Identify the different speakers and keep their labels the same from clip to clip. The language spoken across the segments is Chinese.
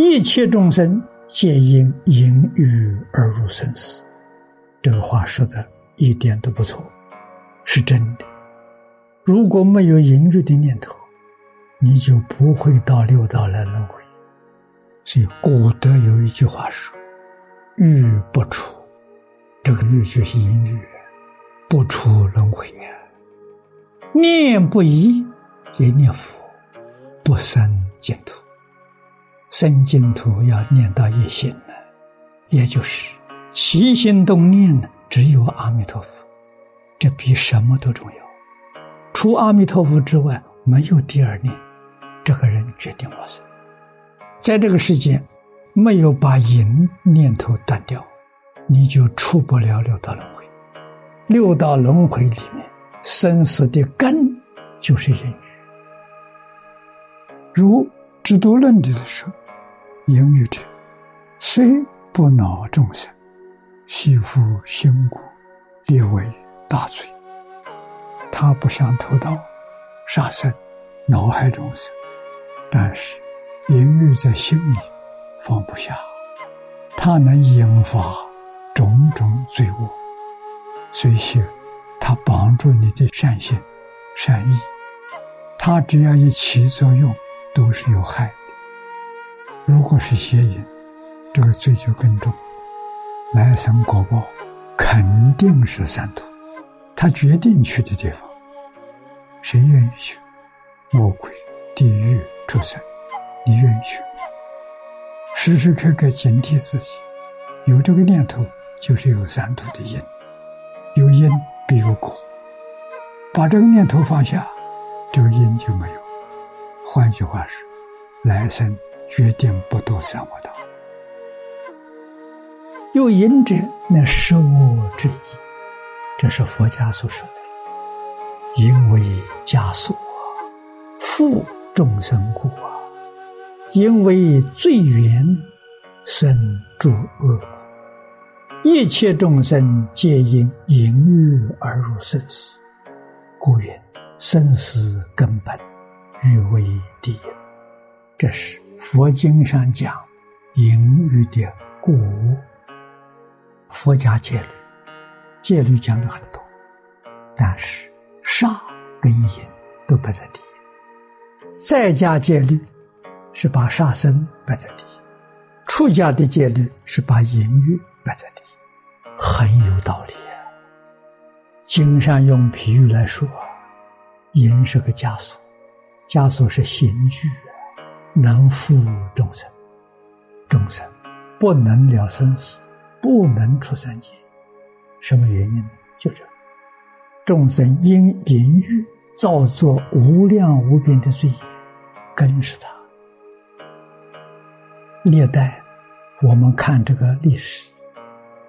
Speaker 1: 一切众生皆因淫欲而入生死。这个话说的一点都不错，是真的。如果没有淫欲的念头，你就不会到六道来轮回。所以古德有一句话说：“欲不出，这个欲就是淫欲，不出轮回呀。念不移，也念佛，不生净土。生净土要念到一心呢，也就是起心动念呢，只有阿弥陀佛，这比什么都重要。除阿弥陀佛之外，没有第二念，这个人决定往生。在这个世界，没有把淫念头断掉，你就出不了六道轮回。六道轮回里面，生死的根就是淫欲。如《制度论》里的说：“淫欲者，虽不恼众生，系复心骨，列为大罪。他不想偷盗、杀生、恼害众生，但是。”淫欲在心里放不下，它能引发种种罪恶。所以，它帮助你的善心、善意，它只要一起作用，都是有害。如果是邪淫，这个罪就更重，来生果报肯定是三途。他决定去的地方，谁愿意去？魔鬼、地狱、畜生。你愿意去？时时刻刻警惕自己，有这个念头就是有三途的因，有因必有果。把这个念头放下，这个因就没有。换句话说，来生决定不堕三恶道。有因者，那是我之意，这是佛家所说的。因为枷锁，负众生故啊。因为罪缘生诸恶，一切众生皆因淫欲而入生死，故曰生死根本，欲为第一。这是佛经上讲淫欲的故。佛家戒律，戒律讲的很多，但是杀跟淫都摆在第一。在家戒律。是把杀生摆在第一，出家的戒律是把淫欲摆在第一，很有道理啊。经上用比喻来说，淫是个枷锁，枷锁是刑具，能负众生，众生不能了生死，不能出三界，什么原因呢？就这，众生因淫欲造作无量无边的罪业，根是他。历代，我们看这个历史，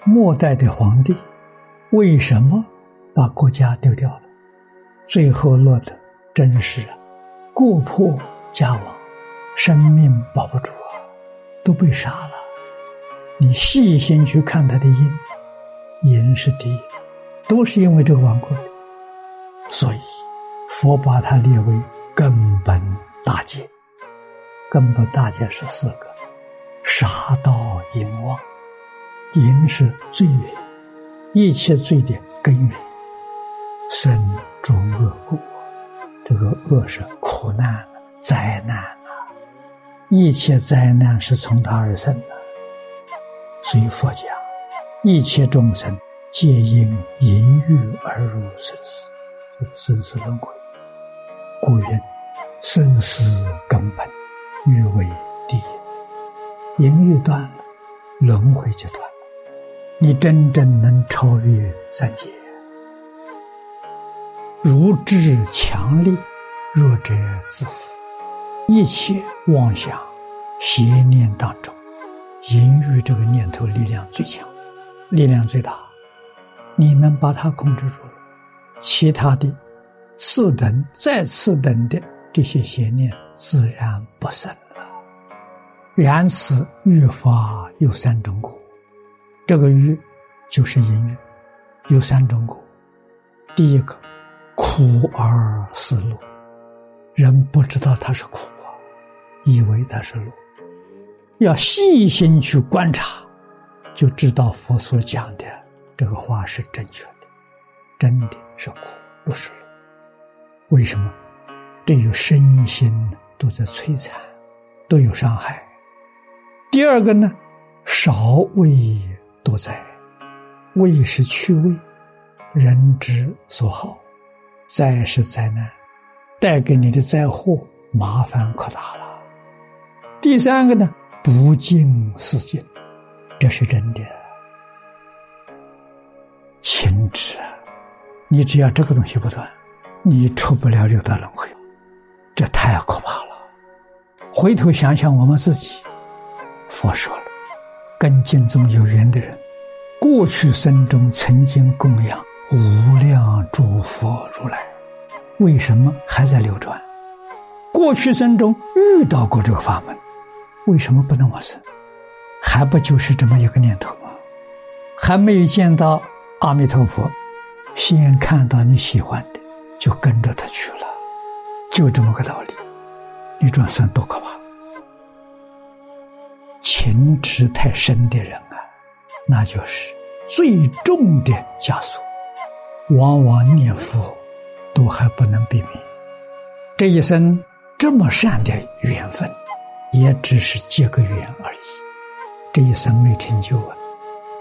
Speaker 1: 末代的皇帝为什么把国家丢掉了？最后落得真是国破家亡，生命保不住啊，都被杀了。你细心去看他的因，因是第一，都是因为这个顽固。所以佛把它列为根本大戒，根本大戒是四个。杀盗淫妄，淫是罪源，一切罪的根源。生诸恶故，这个恶是苦难、灾难！一切灾难是从他而生的。所以佛讲，一切众生皆因淫欲而入生死，生死轮回。故云：生死根本，欲为第一。淫欲断了，轮回就断了。你真正能超越三界。如智强力，弱者自负。一切妄想、邪念当中，淫欲这个念头力量最强，力量最大。你能把它控制住，其他的次等、再次等的这些邪念，自然不生。缘此欲法有三种苦，这个欲就是淫欲，有三种苦。第一个苦而思乐，人不知道它是苦，以为它是路。要细心去观察，就知道佛所讲的这个话是正确的，真的是苦，不是路。为什么？对于身心都在摧残，都有伤害。第二个呢，少味多灾，味是趣味，人之所好，灾是灾难，带给你的灾祸麻烦可大了。第三个呢，不敬四境，这是真的。情执，你只要这个东西不断，你出不了六道轮回。这太可怕了！回头想想我们自己，佛说了，跟经中有缘的人，过去生中曾经供养无量诸佛如来，为什么还在流转？过去生中遇到过这个法门，为什么不能往生？还不就是这么一个念头吗？还没有见到阿弥陀佛，先看到你喜欢的，就跟着他去了。就这么个道理，你转生多可怕！情执太深的人啊，那就是最重的枷锁，往往念佛都还不能避免。这一生这么善的缘分，也只是结个缘而已。这一生没成就啊，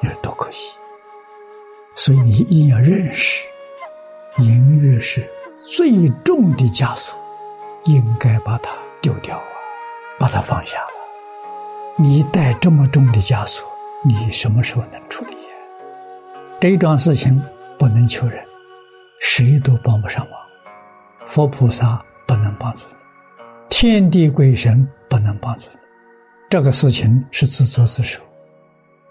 Speaker 1: 你说多可惜！所以你一定要认识，音乐是。最重的枷锁，应该把它丢掉啊，把它放下了。你带这么重的枷锁，你什么时候能处理？这桩事情不能求人，谁都帮不上忙。佛菩萨不能帮助你，天地鬼神不能帮助你。这个事情是自作自受，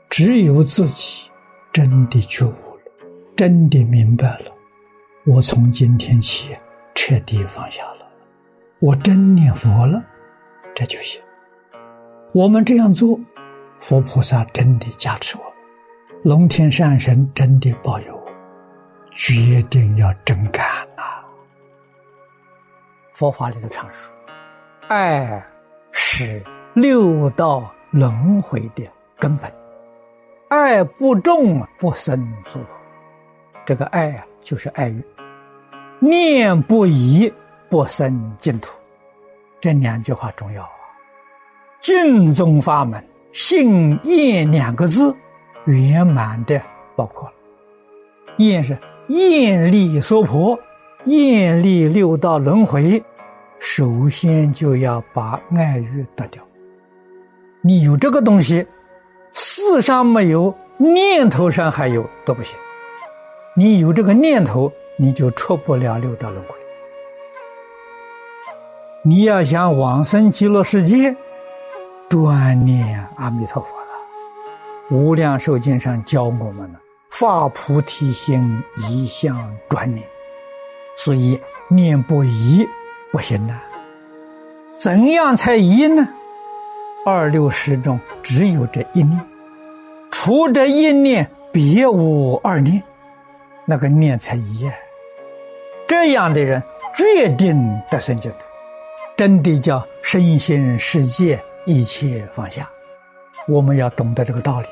Speaker 1: 只有自己真的觉悟了，真的明白了。我从今天起彻底放下了，我真念佛了，这就行。我们这样做，佛菩萨真的加持我，龙天善神真的保佑我，决定要真干呐！佛法里的常说，爱是六道轮回的根本，爱不重不生娑婆。这个爱啊，就是爱欲。念不疑，不生净土。这两句话重要啊！净宗法门，信厌两个字，圆满的包括了。厌是厌离娑婆，厌离六道轮回。首先就要把爱欲得掉。你有这个东西，世上没有，念头上还有都不行。你有这个念头。你就出不了六道轮回。你要想往生极乐世界，专念阿弥陀佛了。无量寿经上教我们了，发菩提心，一向专念。所以念不移不行呐。怎样才一呢？二六十中只有这一念，除这一念，别无二念，那个念才移。这样的人决定得生净土，真的叫身心世界一切放下。我们要懂得这个道理。